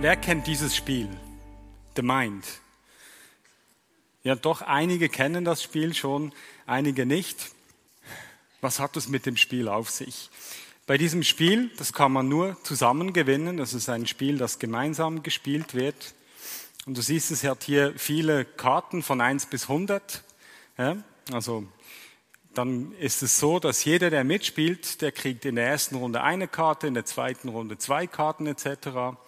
Wer kennt dieses Spiel? The Mind. Ja, doch einige kennen das Spiel schon, einige nicht. Was hat es mit dem Spiel auf sich? Bei diesem Spiel, das kann man nur zusammen gewinnen. Das ist ein Spiel, das gemeinsam gespielt wird. Und du siehst, es hat hier viele Karten von 1 bis 100. Ja, also dann ist es so, dass jeder, der mitspielt, der kriegt in der ersten Runde eine Karte, in der zweiten Runde zwei Karten etc.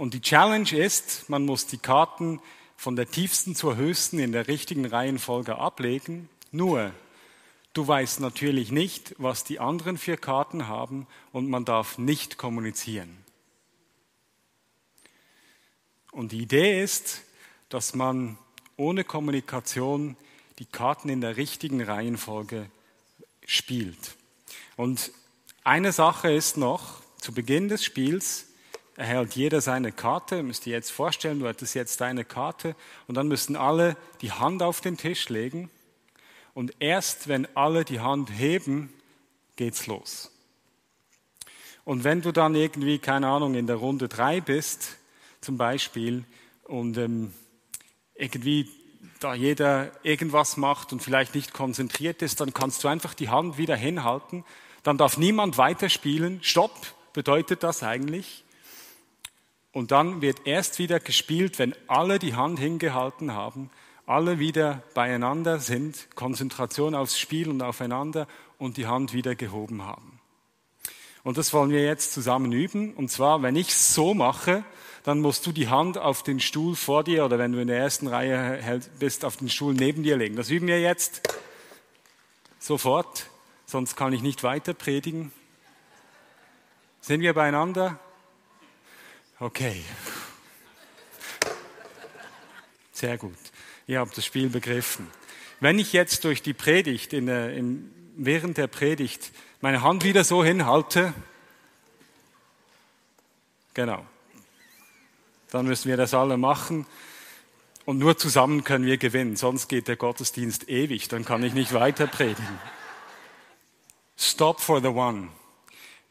Und die Challenge ist, man muss die Karten von der tiefsten zur höchsten in der richtigen Reihenfolge ablegen. Nur, du weißt natürlich nicht, was die anderen vier Karten haben und man darf nicht kommunizieren. Und die Idee ist, dass man ohne Kommunikation die Karten in der richtigen Reihenfolge spielt. Und eine Sache ist noch, zu Beginn des Spiels erhält jeder seine Karte. Müsst ihr jetzt vorstellen, du hättest jetzt deine Karte und dann müssen alle die Hand auf den Tisch legen. Und erst wenn alle die Hand heben, geht's los. Und wenn du dann irgendwie, keine Ahnung, in der Runde drei bist, zum Beispiel und ähm, irgendwie da jeder irgendwas macht und vielleicht nicht konzentriert ist, dann kannst du einfach die Hand wieder hinhalten. Dann darf niemand weiterspielen. Stopp bedeutet das eigentlich. Und dann wird erst wieder gespielt, wenn alle die Hand hingehalten haben, alle wieder beieinander sind, Konzentration aufs Spiel und aufeinander und die Hand wieder gehoben haben. Und das wollen wir jetzt zusammen üben. Und zwar, wenn ich so mache, dann musst du die Hand auf den Stuhl vor dir oder wenn du in der ersten Reihe bist, auf den Stuhl neben dir legen. Das üben wir jetzt sofort, sonst kann ich nicht weiter predigen. Sind wir beieinander? Okay. Sehr gut. Ihr habt das Spiel begriffen. Wenn ich jetzt durch die Predigt, in in, während der Predigt, meine Hand wieder so hinhalte, genau, dann müssen wir das alle machen. Und nur zusammen können wir gewinnen, sonst geht der Gottesdienst ewig, dann kann ich nicht weiter predigen. Stop for the one.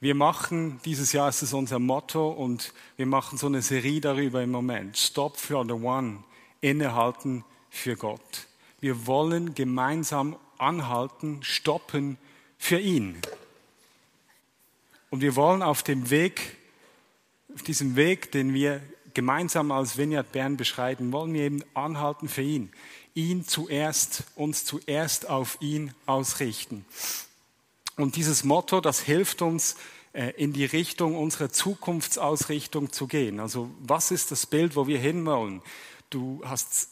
Wir machen, dieses Jahr ist es unser Motto und wir machen so eine Serie darüber im Moment. Stop for the one. Innehalten für Gott. Wir wollen gemeinsam anhalten, stoppen für ihn. Und wir wollen auf dem Weg, auf diesem Weg, den wir gemeinsam als Vineyard Bern beschreiten, wollen wir eben anhalten für ihn. Ihn zuerst, uns zuerst auf ihn ausrichten. Und dieses Motto, das hilft uns, äh, in die Richtung unserer Zukunftsausrichtung zu gehen. Also was ist das Bild, wo wir hinwollen? Du hast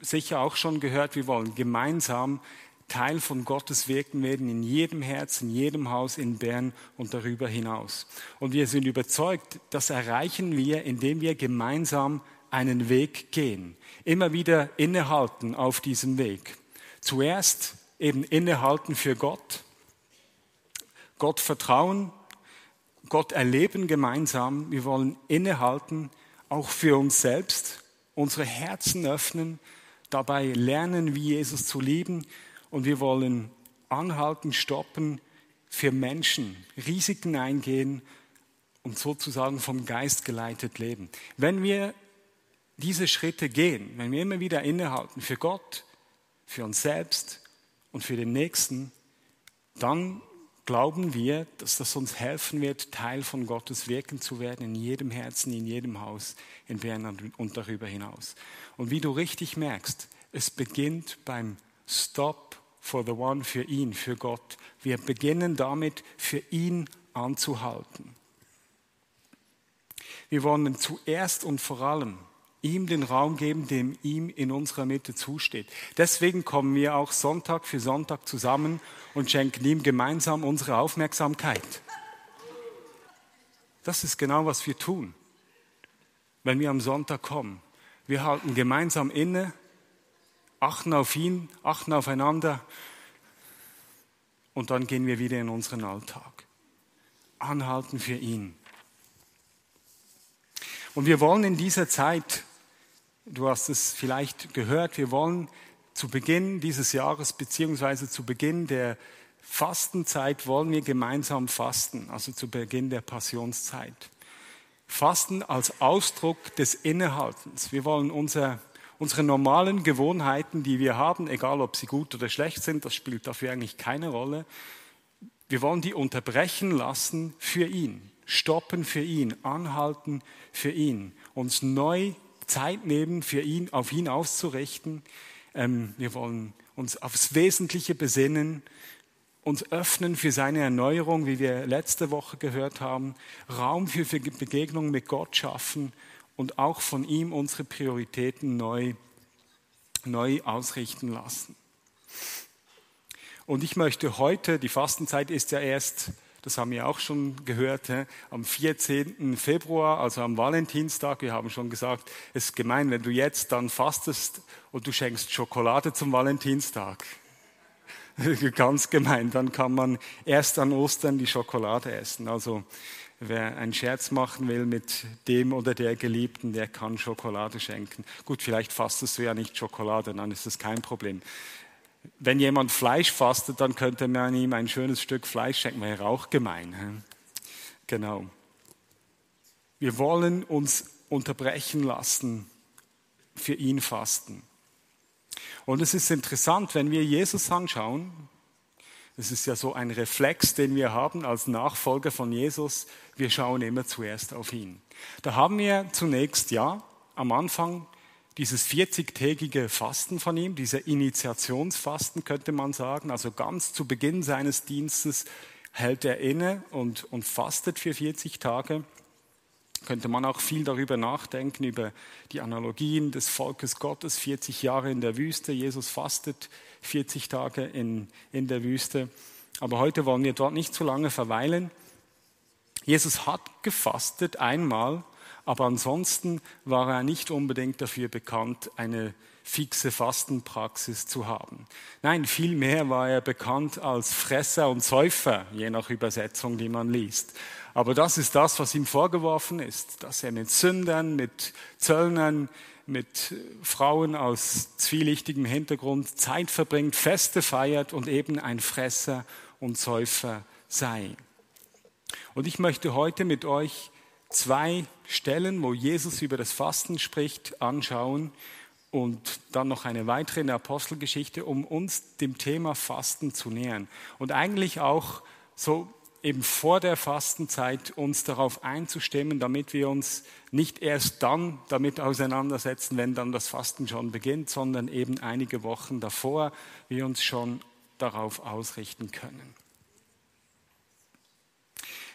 sicher auch schon gehört, wir wollen gemeinsam Teil von Gottes Wirken werden in jedem Herz, in jedem Haus in Bern und darüber hinaus. Und wir sind überzeugt, das erreichen wir, indem wir gemeinsam einen Weg gehen. Immer wieder innehalten auf diesem Weg. Zuerst eben innehalten für Gott, Gott vertrauen, Gott erleben gemeinsam. Wir wollen innehalten, auch für uns selbst, unsere Herzen öffnen, dabei lernen, wie Jesus zu lieben und wir wollen anhalten, stoppen für Menschen, Risiken eingehen und sozusagen vom Geist geleitet leben. Wenn wir diese Schritte gehen, wenn wir immer wieder innehalten für Gott, für uns selbst und für den Nächsten, dann glauben wir, dass das uns helfen wird, Teil von Gottes Wirken zu werden, in jedem Herzen, in jedem Haus, in Bern und darüber hinaus. Und wie du richtig merkst, es beginnt beim Stop for the one, für ihn, für Gott. Wir beginnen damit, für ihn anzuhalten. Wir wollen zuerst und vor allem ihm den Raum geben, dem ihm in unserer Mitte zusteht. Deswegen kommen wir auch Sonntag für Sonntag zusammen und schenken ihm gemeinsam unsere Aufmerksamkeit. Das ist genau, was wir tun. wenn wir am Sonntag kommen. Wir halten gemeinsam inne, achten auf ihn, achten aufeinander und dann gehen wir wieder in unseren Alltag. Anhalten für ihn. Und wir wollen in dieser Zeit, du hast es vielleicht gehört, wir wollen zu Beginn dieses Jahres beziehungsweise zu Beginn der Fastenzeit wollen wir gemeinsam fasten, also zu Beginn der Passionszeit. Fasten als Ausdruck des Innehaltens. Wir wollen unser, unsere normalen Gewohnheiten, die wir haben, egal ob sie gut oder schlecht sind, das spielt dafür eigentlich keine Rolle. Wir wollen die unterbrechen lassen für ihn, stoppen für ihn, anhalten für ihn, uns neu Zeit nehmen, für ihn, auf ihn auszurichten. Ähm, wir wollen uns aufs Wesentliche besinnen uns öffnen für seine Erneuerung, wie wir letzte Woche gehört haben, Raum für Begegnungen mit Gott schaffen und auch von ihm unsere Prioritäten neu, neu ausrichten lassen. Und ich möchte heute, die Fastenzeit ist ja erst, das haben wir auch schon gehört, am 14. Februar, also am Valentinstag. Wir haben schon gesagt, es ist gemein, wenn du jetzt dann fastest und du schenkst Schokolade zum Valentinstag. ganz gemein. Dann kann man erst an Ostern die Schokolade essen. Also wer einen Scherz machen will mit dem oder der Geliebten, der kann Schokolade schenken. Gut, vielleicht fastest du ja nicht Schokolade, dann ist das kein Problem. Wenn jemand Fleisch fastet, dann könnte man ihm ein schönes Stück Fleisch schenken, wäre auch gemein. Genau. Wir wollen uns unterbrechen lassen, für ihn fasten. Und es ist interessant, wenn wir Jesus anschauen, es ist ja so ein Reflex, den wir haben als Nachfolger von Jesus, wir schauen immer zuerst auf ihn. Da haben wir zunächst, ja, am Anfang dieses 40-tägige Fasten von ihm, dieser Initiationsfasten könnte man sagen, also ganz zu Beginn seines Dienstes hält er inne und, und fastet für 40 Tage könnte man auch viel darüber nachdenken, über die Analogien des Volkes Gottes, 40 Jahre in der Wüste. Jesus fastet 40 Tage in, in der Wüste. Aber heute wollen wir dort nicht zu lange verweilen. Jesus hat gefastet einmal, aber ansonsten war er nicht unbedingt dafür bekannt, eine fixe Fastenpraxis zu haben. Nein, vielmehr war er bekannt als Fresser und Säufer, je nach Übersetzung, die man liest. Aber das ist das, was ihm vorgeworfen ist, dass er mit Sündern, mit Zöllnern, mit Frauen aus zwielichtigem Hintergrund Zeit verbringt, Feste feiert und eben ein Fresser und Säufer sei. Und ich möchte heute mit euch zwei Stellen, wo Jesus über das Fasten spricht, anschauen und dann noch eine weitere in der Apostelgeschichte, um uns dem Thema Fasten zu nähern. Und eigentlich auch so eben vor der Fastenzeit uns darauf einzustimmen, damit wir uns nicht erst dann damit auseinandersetzen, wenn dann das Fasten schon beginnt, sondern eben einige Wochen davor wir uns schon darauf ausrichten können.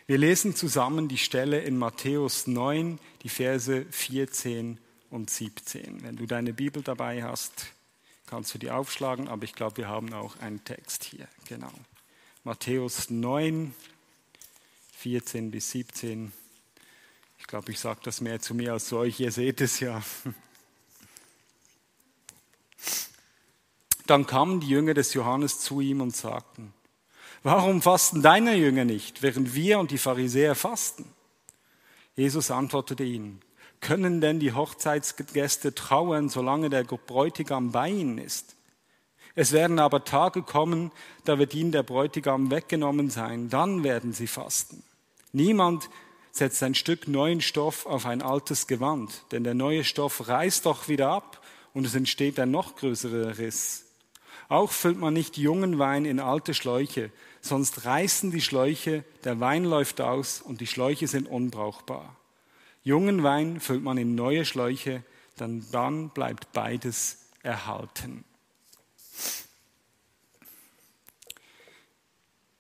Wir lesen zusammen die Stelle in Matthäus 9, die Verse 14 und 17. Wenn du deine Bibel dabei hast, kannst du die aufschlagen, aber ich glaube, wir haben auch einen Text hier. Genau. Matthäus 9, 14 bis 17. Ich glaube, ich sage das mehr zu mir als zu euch. Ihr seht es ja. Dann kamen die Jünger des Johannes zu ihm und sagten, warum fasten deine Jünger nicht, während wir und die Pharisäer fasten? Jesus antwortete ihnen, können denn die Hochzeitsgäste trauern, solange der Bräutigam bei ihnen ist? Es werden aber Tage kommen, da wird ihnen der Bräutigam weggenommen sein, dann werden sie fasten. Niemand setzt ein Stück neuen Stoff auf ein altes Gewand, denn der neue Stoff reißt doch wieder ab und es entsteht ein noch größerer Riss. Auch füllt man nicht jungen Wein in alte Schläuche, sonst reißen die Schläuche, der Wein läuft aus und die Schläuche sind unbrauchbar. Jungen Wein füllt man in neue Schläuche, dann, dann bleibt beides erhalten.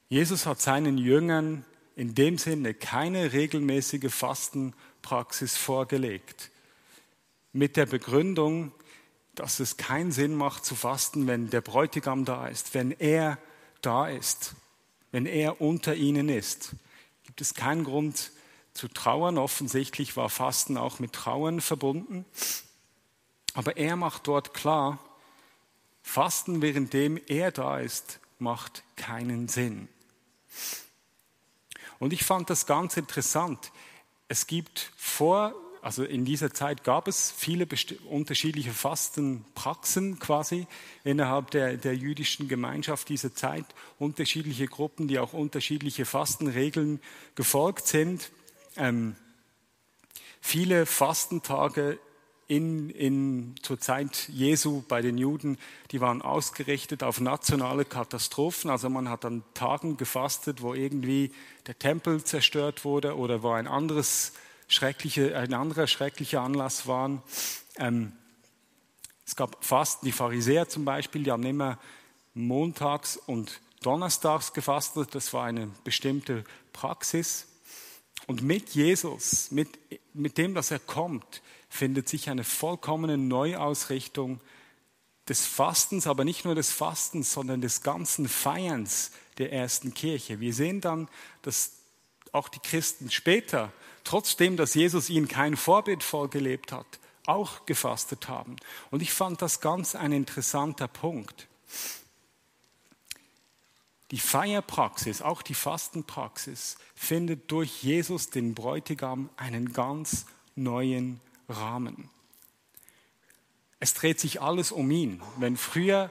Jesus hat seinen Jüngern in dem Sinne keine regelmäßige Fastenpraxis vorgelegt. Mit der Begründung, dass es keinen Sinn macht zu fasten, wenn der Bräutigam da ist, wenn er da ist, wenn er unter ihnen ist. Gibt es keinen Grund zu trauern. Offensichtlich war Fasten auch mit Trauern verbunden. Aber er macht dort klar, Fasten, währenddem er da ist, macht keinen Sinn. Und ich fand das ganz interessant. Es gibt vor, also in dieser Zeit gab es viele unterschiedliche Fastenpraxen quasi innerhalb der, der jüdischen Gemeinschaft dieser Zeit, unterschiedliche Gruppen, die auch unterschiedliche Fastenregeln gefolgt sind. Ähm, viele Fastentage in, in, zur Zeit Jesu bei den Juden, die waren ausgerichtet auf nationale Katastrophen. Also man hat an Tagen gefastet, wo irgendwie der Tempel zerstört wurde oder wo ein, anderes schreckliche, ein anderer schrecklicher Anlass war. Ähm, es gab Fasten, die Pharisäer zum Beispiel, die haben immer montags und donnerstags gefastet. Das war eine bestimmte Praxis. Und mit Jesus, mit, mit dem, dass er kommt, findet sich eine vollkommene Neuausrichtung des Fastens, aber nicht nur des Fastens, sondern des ganzen Feierns der ersten Kirche. Wir sehen dann, dass auch die Christen später, trotzdem, dass Jesus ihnen kein Vorbild vorgelebt hat, auch gefastet haben. Und ich fand das ganz ein interessanter Punkt. Die Feierpraxis, auch die Fastenpraxis, findet durch Jesus, den Bräutigam, einen ganz neuen Rahmen. Es dreht sich alles um ihn. Wenn früher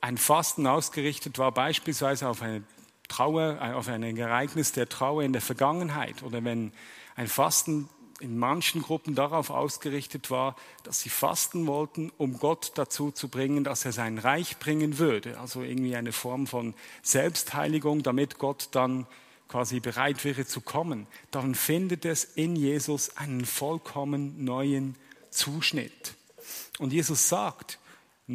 ein Fasten ausgerichtet war, beispielsweise auf eine Trauer, auf ein Ereignis der Trauer in der Vergangenheit, oder wenn ein Fasten in manchen Gruppen darauf ausgerichtet war, dass sie fasten wollten, um Gott dazu zu bringen, dass er sein Reich bringen würde. Also irgendwie eine Form von Selbstheiligung, damit Gott dann quasi bereit wäre zu kommen, dann findet es in Jesus einen vollkommen neuen Zuschnitt. Und Jesus sagt,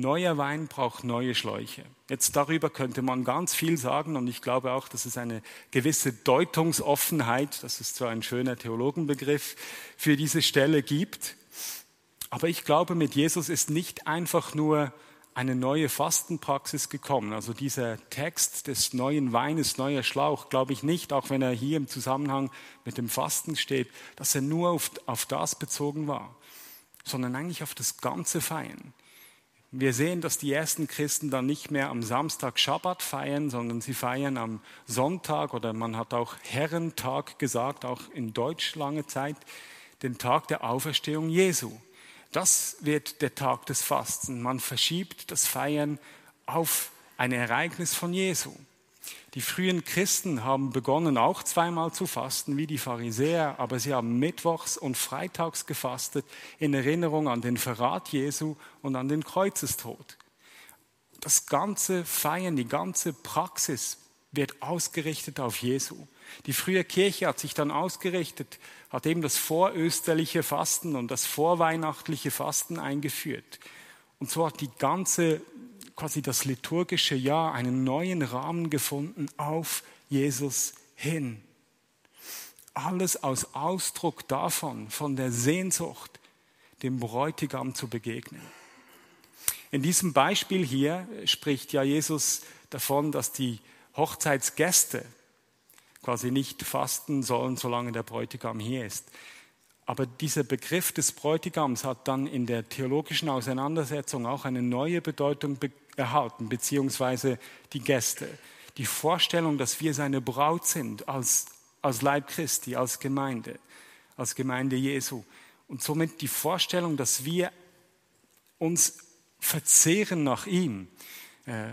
neuer Wein braucht neue Schläuche. Jetzt darüber könnte man ganz viel sagen und ich glaube auch, dass es eine gewisse Deutungsoffenheit, das ist zwar ein schöner Theologenbegriff, für diese Stelle gibt. Aber ich glaube, mit Jesus ist nicht einfach nur eine neue Fastenpraxis gekommen. Also dieser Text des neuen Weines, neuer Schlauch, glaube ich nicht, auch wenn er hier im Zusammenhang mit dem Fasten steht, dass er nur auf, auf das bezogen war, sondern eigentlich auf das ganze Feiern. Wir sehen, dass die ersten Christen dann nicht mehr am Samstag Schabbat feiern, sondern sie feiern am Sonntag oder man hat auch Herrentag gesagt, auch in Deutsch lange Zeit, den Tag der Auferstehung Jesu. Das wird der Tag des Fasten. Man verschiebt das Feiern auf ein Ereignis von Jesu. Die frühen Christen haben begonnen auch zweimal zu fasten wie die Pharisäer, aber sie haben mittwochs und freitags gefastet in Erinnerung an den Verrat Jesu und an den Kreuzestod. Das ganze Feiern, die ganze Praxis wird ausgerichtet auf Jesu. Die frühe Kirche hat sich dann ausgerichtet, hat eben das vorösterliche Fasten und das vorweihnachtliche Fasten eingeführt. Und so hat die ganze, quasi das liturgische Jahr einen neuen Rahmen gefunden auf Jesus hin. Alles aus Ausdruck davon, von der Sehnsucht, dem Bräutigam zu begegnen. In diesem Beispiel hier spricht ja Jesus davon, dass die Hochzeitsgäste quasi nicht fasten sollen, solange der Bräutigam hier ist. Aber dieser Begriff des Bräutigams hat dann in der theologischen Auseinandersetzung auch eine neue Bedeutung erhalten, beziehungsweise die Gäste. Die Vorstellung, dass wir seine Braut sind als, als Leib Christi, als Gemeinde, als Gemeinde Jesu. Und somit die Vorstellung, dass wir uns verzehren nach ihm. Äh,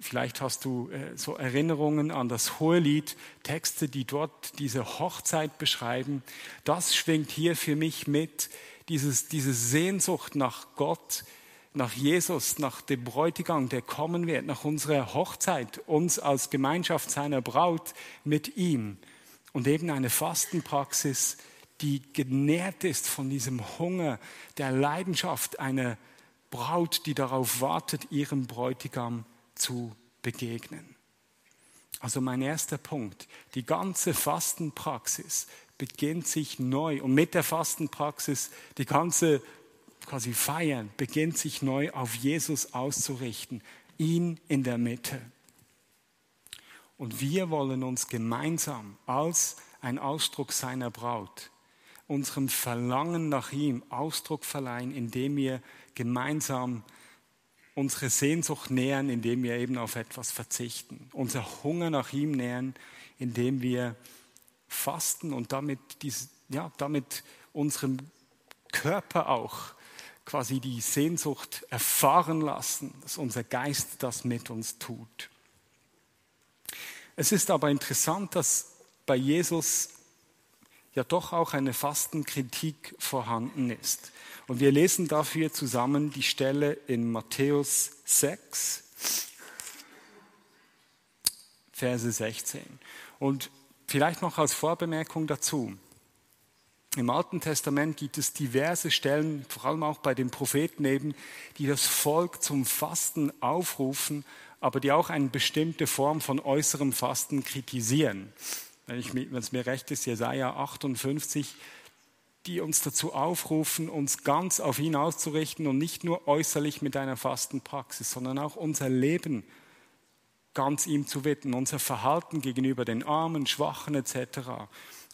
Vielleicht hast du äh, so Erinnerungen an das Hohelied, Texte, die dort diese Hochzeit beschreiben. Das schwingt hier für mich mit, dieses, diese Sehnsucht nach Gott, nach Jesus, nach dem Bräutigam, der kommen wird, nach unserer Hochzeit, uns als Gemeinschaft seiner Braut mit ihm. Und eben eine Fastenpraxis, die genährt ist von diesem Hunger, der Leidenschaft einer Braut, die darauf wartet, ihrem Bräutigam zu begegnen. Also mein erster Punkt, die ganze Fastenpraxis beginnt sich neu und mit der Fastenpraxis die ganze quasi Feiern beginnt sich neu auf Jesus auszurichten, ihn in der Mitte. Und wir wollen uns gemeinsam als ein Ausdruck seiner Braut, unserem Verlangen nach ihm Ausdruck verleihen, indem wir gemeinsam unsere Sehnsucht nähern, indem wir eben auf etwas verzichten, unser Hunger nach ihm nähern, indem wir fasten und damit, dies, ja, damit unserem Körper auch quasi die Sehnsucht erfahren lassen, dass unser Geist das mit uns tut. Es ist aber interessant, dass bei Jesus ja doch auch eine Fastenkritik vorhanden ist. Und wir lesen dafür zusammen die Stelle in Matthäus 6, Verse 16. Und vielleicht noch als Vorbemerkung dazu. Im Alten Testament gibt es diverse Stellen, vor allem auch bei den Propheten eben, die das Volk zum Fasten aufrufen, aber die auch eine bestimmte Form von äußerem Fasten kritisieren. Wenn, ich, wenn es mir recht ist, Jesaja 58, die uns dazu aufrufen, uns ganz auf ihn auszurichten und nicht nur äußerlich mit einer Fastenpraxis, sondern auch unser Leben ganz ihm zu widmen, unser Verhalten gegenüber den Armen, Schwachen etc.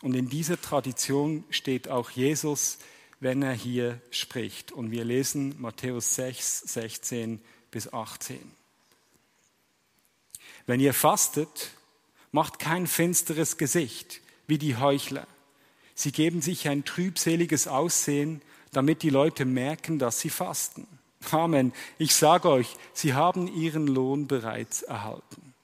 Und in dieser Tradition steht auch Jesus, wenn er hier spricht. Und wir lesen Matthäus 6, 16 bis 18. Wenn ihr fastet, macht kein finsteres Gesicht wie die Heuchler. Sie geben sich ein trübseliges Aussehen, damit die Leute merken, dass sie fasten. Amen. Ich sage euch, sie haben ihren Lohn bereits erhalten.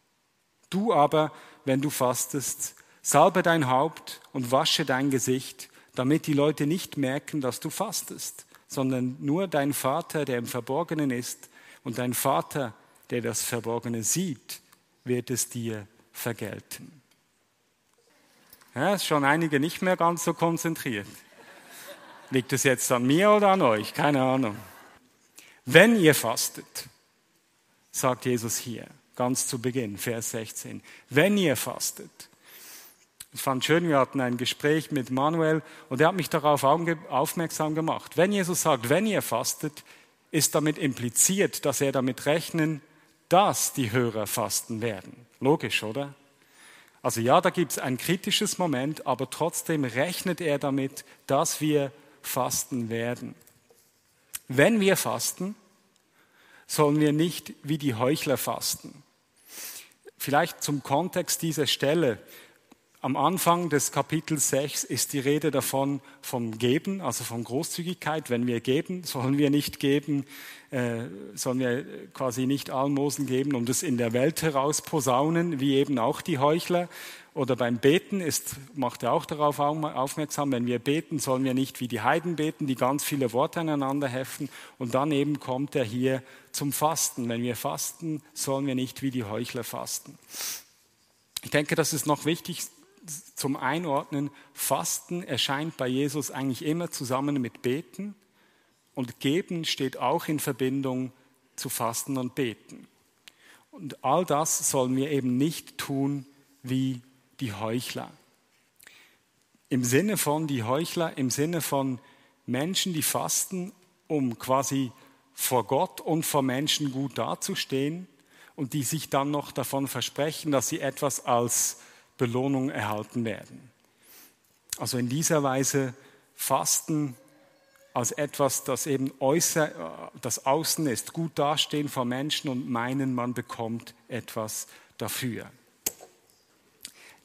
Du aber, wenn du fastest, salbe dein Haupt und wasche dein Gesicht, damit die Leute nicht merken, dass du fastest, sondern nur dein Vater, der im Verborgenen ist, und dein Vater, der das Verborgene sieht, wird es dir vergelten. Ja, ist schon einige nicht mehr ganz so konzentriert. Liegt es jetzt an mir oder an euch? Keine Ahnung. Wenn ihr fastet, sagt Jesus hier, ganz zu Beginn, Vers 16, wenn ihr fastet, ich fand schön, wir hatten ein Gespräch mit Manuel und er hat mich darauf aufmerksam gemacht. Wenn Jesus sagt, wenn ihr fastet, ist damit impliziert, dass er damit rechnen, dass die Hörer fasten werden. Logisch, oder? Also ja, da gibt es ein kritisches Moment, aber trotzdem rechnet er damit, dass wir fasten werden. Wenn wir fasten, sollen wir nicht wie die Heuchler fasten. Vielleicht zum Kontext dieser Stelle. Am Anfang des Kapitels 6 ist die Rede davon vom Geben, also von Großzügigkeit. Wenn wir geben, sollen wir nicht geben, äh, sollen wir quasi nicht Almosen geben und es in der Welt heraus posaunen, wie eben auch die Heuchler. Oder beim Beten ist, macht er auch darauf aufmerksam, wenn wir beten, sollen wir nicht wie die Heiden beten, die ganz viele Worte aneinander heften. Und dann eben kommt er hier zum Fasten. Wenn wir fasten, sollen wir nicht wie die Heuchler fasten. Ich denke, das ist noch wichtig zum Einordnen, Fasten erscheint bei Jesus eigentlich immer zusammen mit Beten und Geben steht auch in Verbindung zu Fasten und Beten. Und all das sollen wir eben nicht tun wie die Heuchler. Im Sinne von die Heuchler, im Sinne von Menschen, die fasten, um quasi vor Gott und vor Menschen gut dazustehen und die sich dann noch davon versprechen, dass sie etwas als Belohnung erhalten werden. Also in dieser Weise Fasten als etwas, das eben äußer, das Außen ist, gut dastehen vor Menschen und meinen, man bekommt etwas dafür.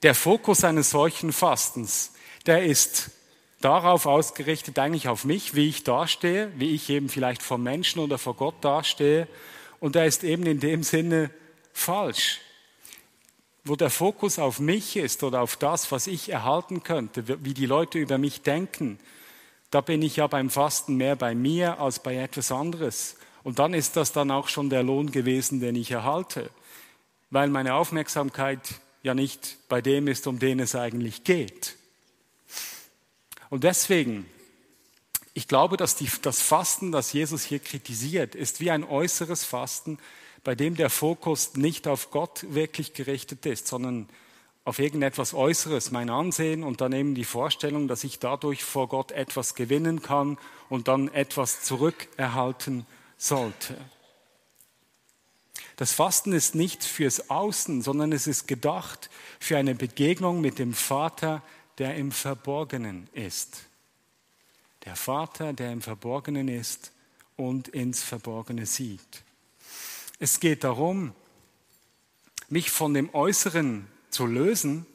Der Fokus eines solchen Fastens, der ist darauf ausgerichtet, eigentlich auf mich, wie ich dastehe, wie ich eben vielleicht vor Menschen oder vor Gott dastehe. Und der ist eben in dem Sinne falsch wo der Fokus auf mich ist oder auf das, was ich erhalten könnte, wie die Leute über mich denken, da bin ich ja beim Fasten mehr bei mir als bei etwas anderes. Und dann ist das dann auch schon der Lohn gewesen, den ich erhalte, weil meine Aufmerksamkeit ja nicht bei dem ist, um den es eigentlich geht. Und deswegen, ich glaube, dass die, das Fasten, das Jesus hier kritisiert, ist wie ein äußeres Fasten, bei dem der Fokus nicht auf Gott wirklich gerichtet ist, sondern auf irgendetwas Äußeres, mein Ansehen und dann eben die Vorstellung, dass ich dadurch vor Gott etwas gewinnen kann und dann etwas zurückerhalten sollte. Das Fasten ist nicht fürs Außen, sondern es ist gedacht für eine Begegnung mit dem Vater, der im Verborgenen ist. Der Vater, der im Verborgenen ist und ins Verborgene sieht. Es geht darum, mich von dem Äußeren zu lösen,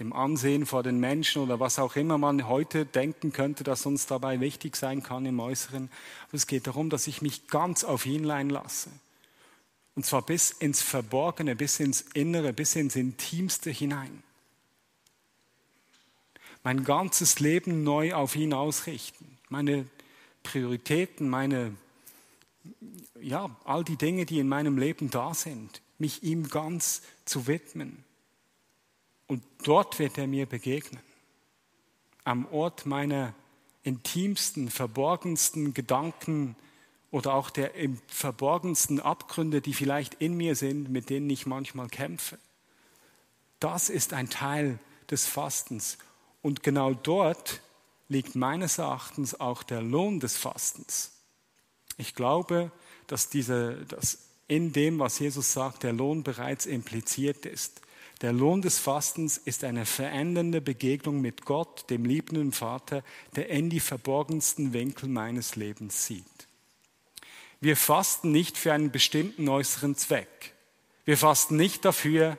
dem Ansehen vor den Menschen oder was auch immer man heute denken könnte, dass uns dabei wichtig sein kann im Äußeren. Aber es geht darum, dass ich mich ganz auf ihn leihen lasse. Und zwar bis ins Verborgene, bis ins Innere, bis ins Intimste hinein. Mein ganzes Leben neu auf ihn ausrichten. Meine Prioritäten, meine, ja, all die Dinge, die in meinem Leben da sind, mich ihm ganz zu widmen. Und dort wird er mir begegnen. Am Ort meiner intimsten, verborgensten Gedanken oder auch der verborgensten Abgründe, die vielleicht in mir sind, mit denen ich manchmal kämpfe. Das ist ein Teil des Fastens. Und genau dort liegt meines Erachtens auch der Lohn des Fastens. Ich glaube, dass, diese, dass in dem, was Jesus sagt, der Lohn bereits impliziert ist. Der Lohn des Fastens ist eine verändernde Begegnung mit Gott, dem liebenden Vater, der in die verborgensten Winkel meines Lebens sieht. Wir fasten nicht für einen bestimmten äußeren Zweck. Wir fasten nicht dafür,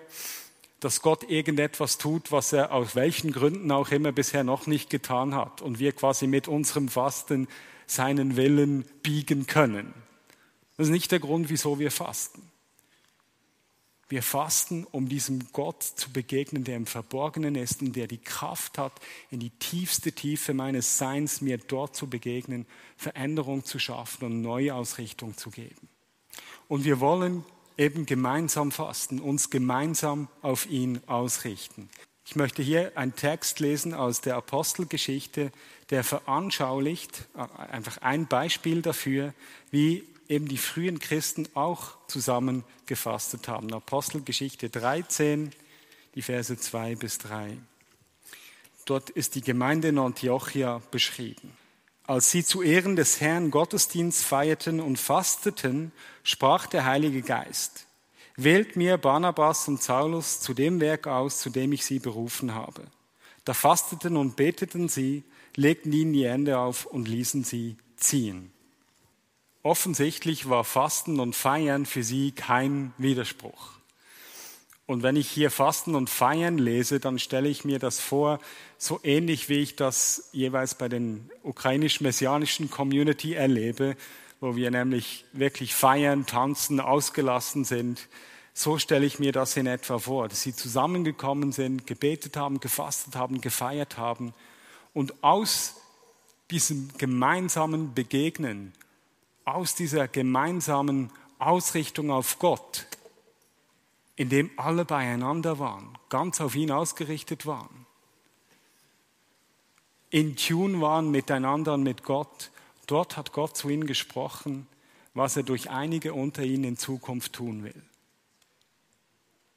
dass Gott irgendetwas tut, was er aus welchen Gründen auch immer bisher noch nicht getan hat und wir quasi mit unserem Fasten seinen Willen biegen können. Das ist nicht der Grund, wieso wir fasten. Wir fasten, um diesem Gott zu begegnen, der im Verborgenen ist und der die Kraft hat, in die tiefste Tiefe meines Seins mir dort zu begegnen, Veränderung zu schaffen und Neuausrichtung zu geben. Und wir wollen eben gemeinsam fasten, uns gemeinsam auf ihn ausrichten. Ich möchte hier einen Text lesen aus der Apostelgeschichte, der veranschaulicht, äh, einfach ein Beispiel dafür, wie eben die frühen Christen auch zusammen gefastet haben. Apostelgeschichte 13, die Verse 2 bis 3. Dort ist die Gemeinde in Antiochia beschrieben. Als sie zu Ehren des Herrn Gottesdienst feierten und fasteten, sprach der Heilige Geist, wählt mir Barnabas und Saulus zu dem Werk aus, zu dem ich sie berufen habe. Da fasteten und beteten sie, legten ihnen die Hände auf und ließen sie ziehen. Offensichtlich war Fasten und Feiern für sie kein Widerspruch. Und wenn ich hier Fasten und Feiern lese, dann stelle ich mir das vor, so ähnlich wie ich das jeweils bei den ukrainisch-messianischen Community erlebe, wo wir nämlich wirklich feiern, tanzen, ausgelassen sind. So stelle ich mir das in etwa vor, dass sie zusammengekommen sind, gebetet haben, gefastet haben, gefeiert haben und aus diesem gemeinsamen Begegnen aus dieser gemeinsamen Ausrichtung auf Gott, in dem alle beieinander waren, ganz auf ihn ausgerichtet waren, in Tune waren miteinander und mit Gott, dort hat Gott zu ihnen gesprochen, was er durch einige unter ihnen in Zukunft tun will.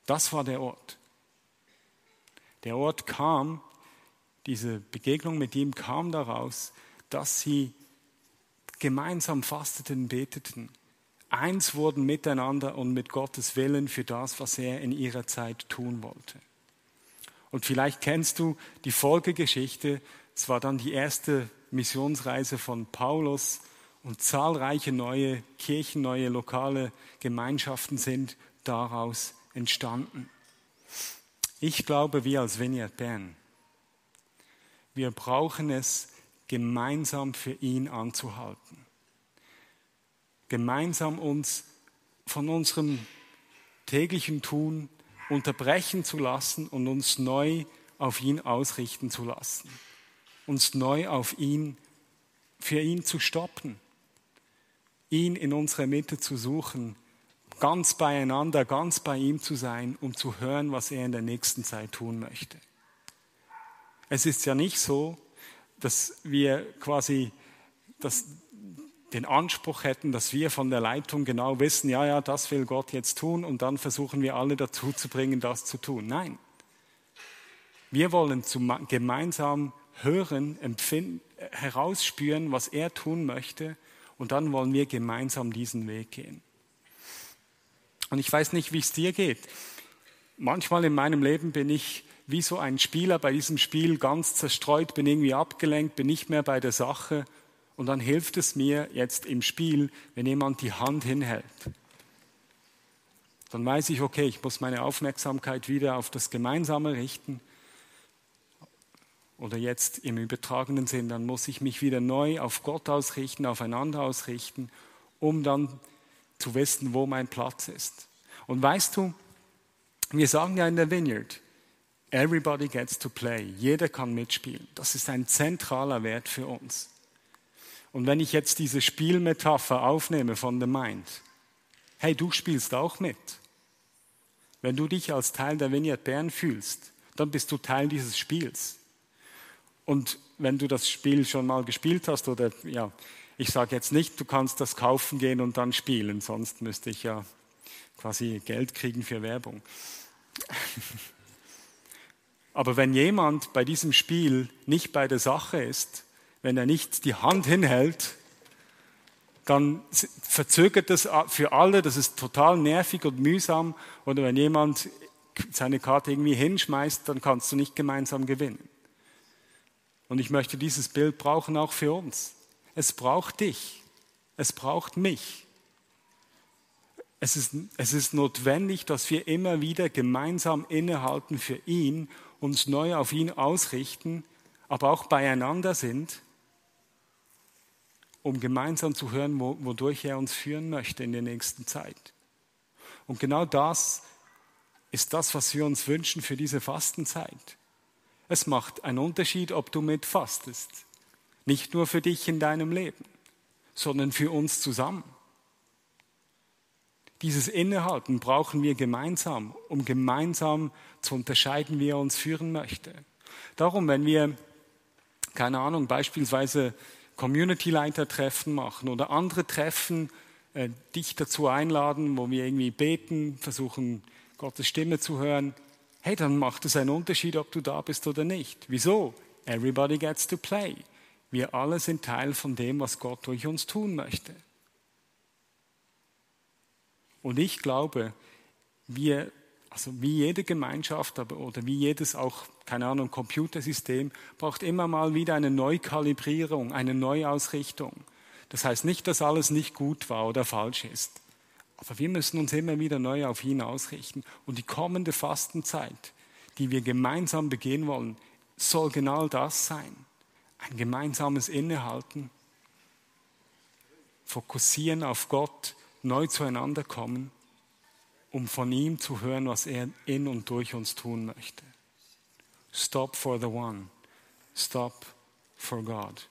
Das war der Ort. Der Ort kam, diese Begegnung mit ihm kam daraus, dass sie gemeinsam fasteten, beteten, eins wurden miteinander und mit Gottes Willen für das, was er in ihrer Zeit tun wollte. Und vielleicht kennst du die Folgegeschichte. Es war dann die erste Missionsreise von Paulus und zahlreiche neue Kirchen, neue lokale Gemeinschaften sind daraus entstanden. Ich glaube, wir als Vineyard Bern, wir brauchen es, gemeinsam für ihn anzuhalten. Gemeinsam uns von unserem täglichen Tun unterbrechen zu lassen und uns neu auf ihn ausrichten zu lassen. Uns neu auf ihn, für ihn zu stoppen. Ihn in unserer Mitte zu suchen, ganz beieinander, ganz bei ihm zu sein, um zu hören, was er in der nächsten Zeit tun möchte. Es ist ja nicht so, dass wir quasi das, den Anspruch hätten, dass wir von der Leitung genau wissen, ja, ja, das will Gott jetzt tun und dann versuchen wir alle dazu zu bringen, das zu tun. Nein. Wir wollen gemeinsam hören, empfinden, herausspüren, was er tun möchte und dann wollen wir gemeinsam diesen Weg gehen. Und ich weiß nicht, wie es dir geht. Manchmal in meinem Leben bin ich wie so ein Spieler bei diesem Spiel ganz zerstreut, bin irgendwie abgelenkt, bin nicht mehr bei der Sache. Und dann hilft es mir jetzt im Spiel, wenn jemand die Hand hinhält. Dann weiß ich, okay, ich muss meine Aufmerksamkeit wieder auf das Gemeinsame richten. Oder jetzt im übertragenen Sinn, dann muss ich mich wieder neu auf Gott ausrichten, aufeinander ausrichten, um dann zu wissen, wo mein Platz ist. Und weißt du, wir sagen ja in der Vineyard, everybody gets to play, jeder kann mitspielen. Das ist ein zentraler Wert für uns. Und wenn ich jetzt diese Spielmetapher aufnehme von The Mind, hey, du spielst auch mit. Wenn du dich als Teil der Vineyard Bern fühlst, dann bist du Teil dieses Spiels. Und wenn du das Spiel schon mal gespielt hast, oder ja, ich sage jetzt nicht, du kannst das kaufen gehen und dann spielen, sonst müsste ich ja quasi Geld kriegen für Werbung. Aber wenn jemand bei diesem Spiel nicht bei der Sache ist, wenn er nicht die Hand hinhält, dann verzögert das für alle, das ist total nervig und mühsam. Oder wenn jemand seine Karte irgendwie hinschmeißt, dann kannst du nicht gemeinsam gewinnen. Und ich möchte dieses Bild brauchen auch für uns. Es braucht dich. Es braucht mich. Es ist, es ist notwendig, dass wir immer wieder gemeinsam innehalten für ihn, uns neu auf ihn ausrichten, aber auch beieinander sind, um gemeinsam zu hören, wodurch er uns führen möchte in der nächsten Zeit. Und genau das ist das, was wir uns wünschen für diese Fastenzeit. Es macht einen Unterschied, ob du mitfastest. Nicht nur für dich in deinem Leben, sondern für uns zusammen. Dieses Innehalten brauchen wir gemeinsam, um gemeinsam zu unterscheiden, wie er uns führen möchte. Darum, wenn wir, keine Ahnung, beispielsweise Community-Leiter-Treffen machen oder andere Treffen, äh, dich dazu einladen, wo wir irgendwie beten, versuchen, Gottes Stimme zu hören, hey, dann macht es einen Unterschied, ob du da bist oder nicht. Wieso? Everybody gets to play. Wir alle sind Teil von dem, was Gott durch uns tun möchte. Und ich glaube, wir, also wie jede Gemeinschaft oder wie jedes auch, keine Ahnung, Computersystem, braucht immer mal wieder eine Neukalibrierung, eine Neuausrichtung. Das heißt nicht, dass alles nicht gut war oder falsch ist. Aber wir müssen uns immer wieder neu auf ihn ausrichten. Und die kommende Fastenzeit, die wir gemeinsam begehen wollen, soll genau das sein ein gemeinsames Innehalten, fokussieren auf Gott, neu zueinander kommen, um von ihm zu hören, was er in und durch uns tun möchte. Stop for the one. Stop for God.